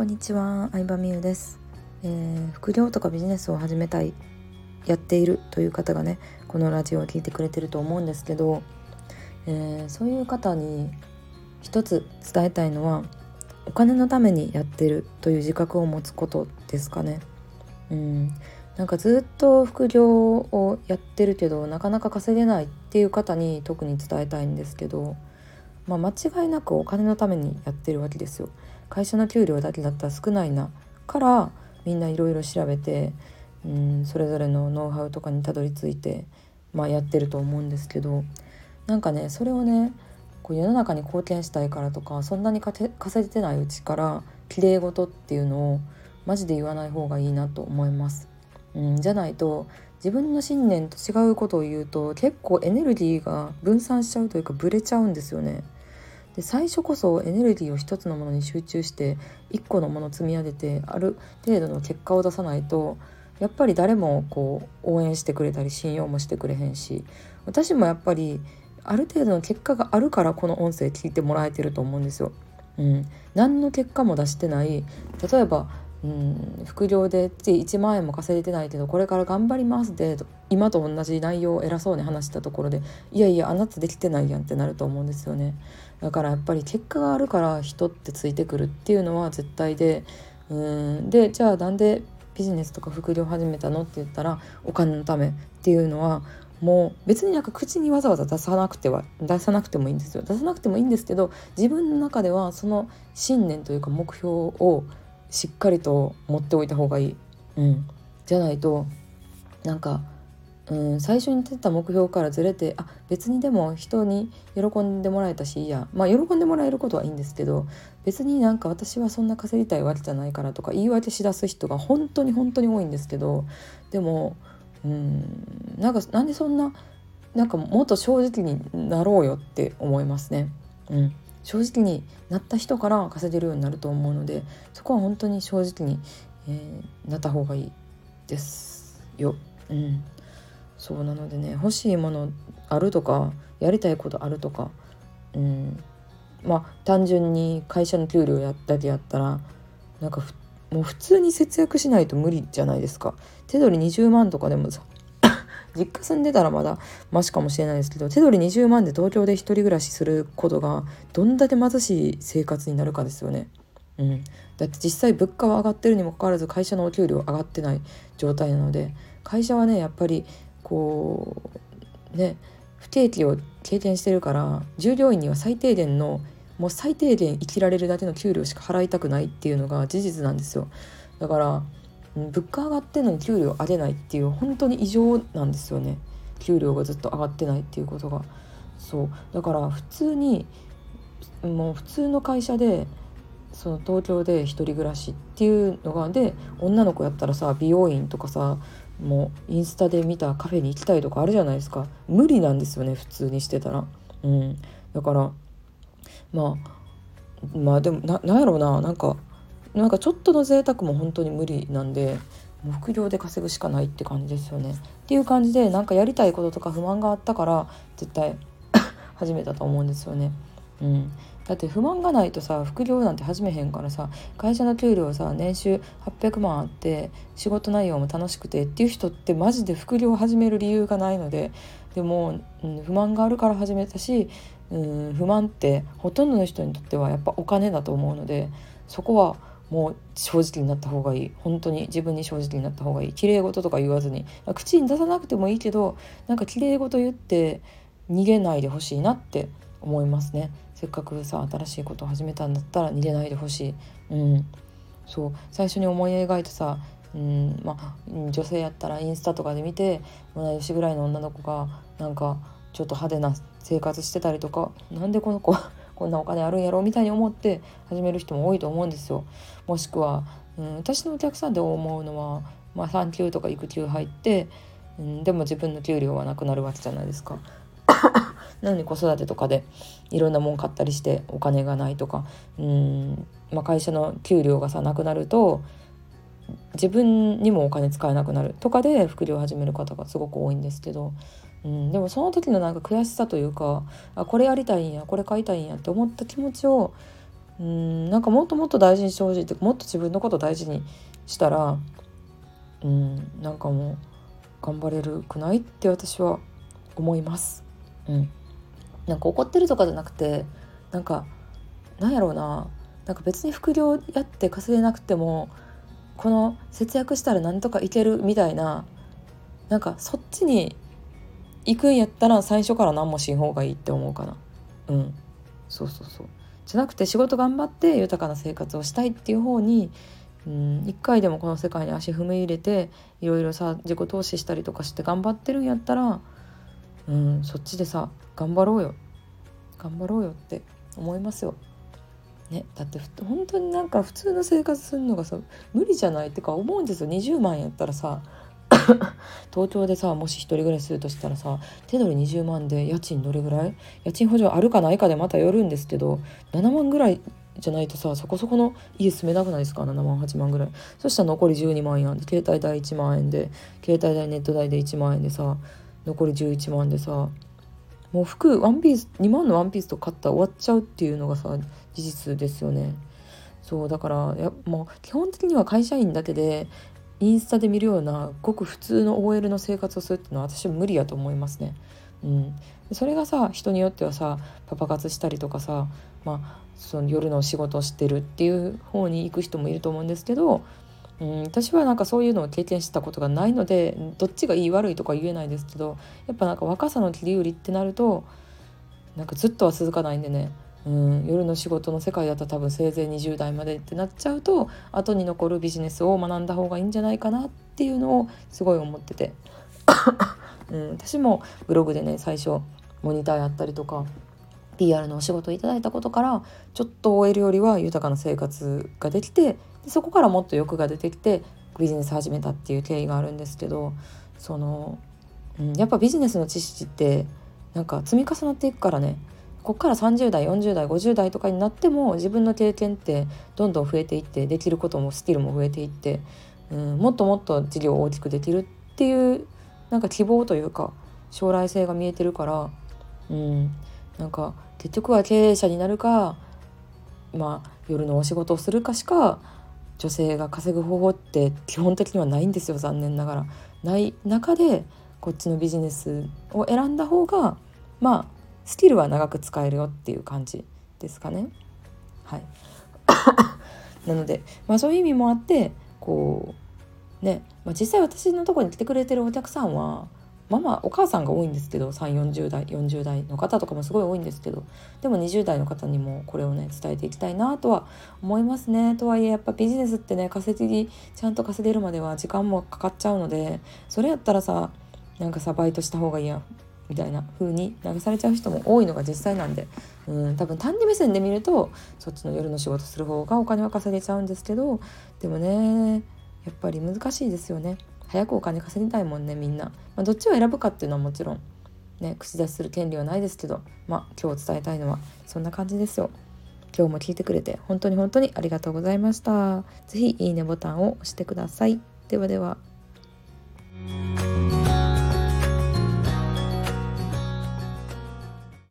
こんにちは、相葉美優です、えー、副業とかビジネスを始めたいやっているという方がねこのラジオを聞いてくれてると思うんですけど、えー、そういう方に一つ伝えたいのはお金のためにやってるという自覚を持つことですかね。うんなんかずっと副業をやってるけどなかなか稼げないっていう方に特に伝えたいんですけど、まあ、間違いなくお金のためにやってるわけですよ。会社の給料だけだったら少ないなからみんないろいろ調べてうんそれぞれのノウハウとかにたどり着いて、まあ、やってると思うんですけどなんかねそれをねこう世の中に貢献したいからとかそんなに稼いでないうちからきれい事っていうのをマジで言わない方がいいなと思います。うん、じゃないと自分の信念と違うことを言うと結構エネルギーが分散しちゃうというかブレちゃうんですよね。で最初こそエネルギーを一つのものに集中して一個のものを積み上げてある程度の結果を出さないとやっぱり誰もこう応援してくれたり信用もしてくれへんし私もやっぱりある程度の結果があるからこの音声聞いてもらえてると思うんですよ。うん、何の結果も出してない例えばうん副業で1万円も稼いでないけどこれから頑張りますで今と同じ内容を偉そうに話したところでいやいやあなたできてないやんってなると思うんですよね。だからやっぱり結果があるから人ってついてくるっていうのは絶対でうん。でじゃあなんでビジネスとか副業始めたのって言ったらお金のためっていうのはもう別になんか口にわざわざ出さなくては出さなくてもいいんですよ。出さなくてもいいんですけど自分の中ではその信念というか目標をしっかりと持っておいた方がいい、うん、じゃないとなんか、うん、最初に出た目標からずれてあ別にでも人に喜んでもらえたしいいやまあ喜んでもらえることはいいんですけど別になんか私はそんな稼ぎたいわけじゃないからとか言い訳しだす人が本当に本当に多いんですけどでもうんなんかなんでそんななんかもっと正直になろうよって思いますね。うん正直になった人から稼げるようになると思うのでそこは本当に正直に、えー、なった方がいいですよ。うん、そうなのでね欲しいものあるとかやりたいことあるとか、うん、まあ単純に会社の給料やだけやったらなんかもう普通に節約しないと無理じゃないですか。手取り20万とかでもさ 実家住んでたらまだマシかもしれないですけど手取り20万で東京で一人暮らしすることがどんだけ貧しい生活になるかですよね。うん、だって実際物価は上がってるにもかかわらず会社のお給料上がってない状態なので会社はねやっぱりこうね不景気を経験してるから従業員には最低限のもう最低限生きられるだけの給料しか払いたくないっていうのが事実なんですよ。だから物価上がってんのに給料上げないっていう本当に異常なんですよね。給料がずっと上がってないっていうことが。そう。だから普通にもう普通の会社でその東京で一人暮らしっていうのがで女の子やったらさ美容院とかさもうインスタで見たカフェに行きたいとかあるじゃないですか。無理なんですよね普通にしてたら。うん。だからまあまあでもななんやろうな。なんかなんかちょっとの贅沢も本当に無理なんで副業で稼ぐしかないって感じですよね。っていう感じでなんかやりたいこととか不満があったから絶対 始めたと思うんですよね。うん、だって不満がないとさ副業なんて始めへんからさ会社の給料さ年収800万あって仕事内容も楽しくてっていう人ってマジで副業を始める理由がないのででも、うん、不満があるから始めたし、うん、不満ってほとんどの人にとってはやっぱお金だと思うのでそこはもう正直になった方がいい。本当に自分に正直になった方がいい。綺麗事とか言わずに。口に出さなくてもいいけどなんか綺麗事言って逃げないでほしいなって思いますね。せっかくさ新しいことを始めたんだったら逃げないでほしいうんそう最初に思い描いたさうんま、女性やったらインスタとかで見て同い年ぐらいの女の子がなんかちょっと派手な生活してたりとかなんでこの子 こんなお金あるんやろみたいに思って始める人も多いと思うんですよ。もしくは、うん、私のお客さんで思うのは、まあ、産休とか育休入って、うん、でも自分の給料はなくなるわけじゃないですか。なのに子育てとかでいろんなもん買ったりしてお金がないとか。うん、まあ、会社の給料がさなくなると自分にもお金使えなくなるとかで副業を始める方がすごく多いんですけど。うん、でもその時のなんか悔しさというかあこれやりたいんやこれ買いたいんやって思った気持ちを、うん。なんかもっともっと大事にしてほしいってもっと自分のこと大事にしたらうん。なんかもう頑張れるくないって私は思います。うん、なんか怒ってるとかじゃなくてなんかなんやろうな。なんか別に副業やって稼げなくてもこの節約したらなんとかいけるみたいななんかそっちに行くんやったら最初から何もしん方がいいって思うかな。うん。そうそうそう。じゃなくて仕事頑張って豊かな生活をしたいっていう方にうん一回でもこの世界に足踏み入れていろいろさ自己投資したりとかして頑張ってるんやったらうんそっちでさ頑張ろうよ。頑張ろうよって思いますよ。ね、だって本当になんか普通の生活するのがさ無理じゃないってか思うんですよ。20万やったらさ 東京でさもし一人暮らしするとしたらさ手取り20万で家賃どれぐらい？家賃補助あるかないかでまたよるんですけど7万ぐらいじゃないとさそこそこの家住めなくないですか？7万8万ぐらい。そしたら残り12万円で携帯代1万円で携帯代ネット代で1万円でさ残り11万でさもう服ワンピース2万のワンピースと買ったら終わっちゃうっていうのがさ事実ですよねそうだからやもう基本的には会社員だけでインスタで見るようなごく普通の OL の生活をするっていうのは私は無理やと思いますね。うん、それがさ人によってはさパパ活したりとかさ、まあ、その夜の仕事をしてるっていう方に行く人もいると思うんですけど、うん、私はなんかそういうのを経験したことがないのでどっちがいい悪いとか言えないですけどやっぱなんか若さの切り売りってなるとなんかずっとは続かないんでね。うん、夜の仕事の世界だったら多分せいぜい20代までってなっちゃうと後に残るビジネスを学んだ方がいいんじゃないかなっていうのをすごい思ってて、うん、私もブログでね最初モニターやったりとか PR のお仕事をいただいたことからちょっと OL よりは豊かな生活ができてでそこからもっと欲が出てきてビジネス始めたっていう経緯があるんですけどその、うん、やっぱビジネスの知識ってなんか積み重なっていくからね。こっから30代40代50代とかになっても自分の経験ってどんどん増えていってできることもスキルも増えていって、うん、もっともっと事業を大きくできるっていうなんか希望というか将来性が見えてるから、うん、なんか結局は経営者になるか、まあ、夜のお仕事をするかしか女性が稼ぐ方法って基本的にはないんですよ残念ながら。ない中でこっちのビジネスを選んだ方がまあスキルは長く使えるよっていう感じですかね。はい なので、まあ、そういう意味もあってこうね、まあ、実際私のとこに来てくれてるお客さんはママお母さんが多いんですけど3 4 0代40代の方とかもすごい多いんですけどでも20代の方にもこれをね伝えていきたいなとは思いますね。とはいえやっぱビジネスってね稼ぎちゃんと稼げるまでは時間もかかっちゃうのでそれやったらさなんかさバイトした方がいいやみたいな風に流されちゃう人も多いのが実際なんでうん多分単に目線で見るとそっちの夜の仕事する方がお金は稼げちゃうんですけどでもねやっぱり難しいですよね。早くお金稼ぎたいもんねみんな、まあ、どっちを選ぶかっていうのはもちろんね口出しする権利はないですけどまあ今日伝えたいのはそんな感じですよ。今日も聞いてくれて本当に本当にありがとうございました。是非いいねボタンを押してください。ではでは。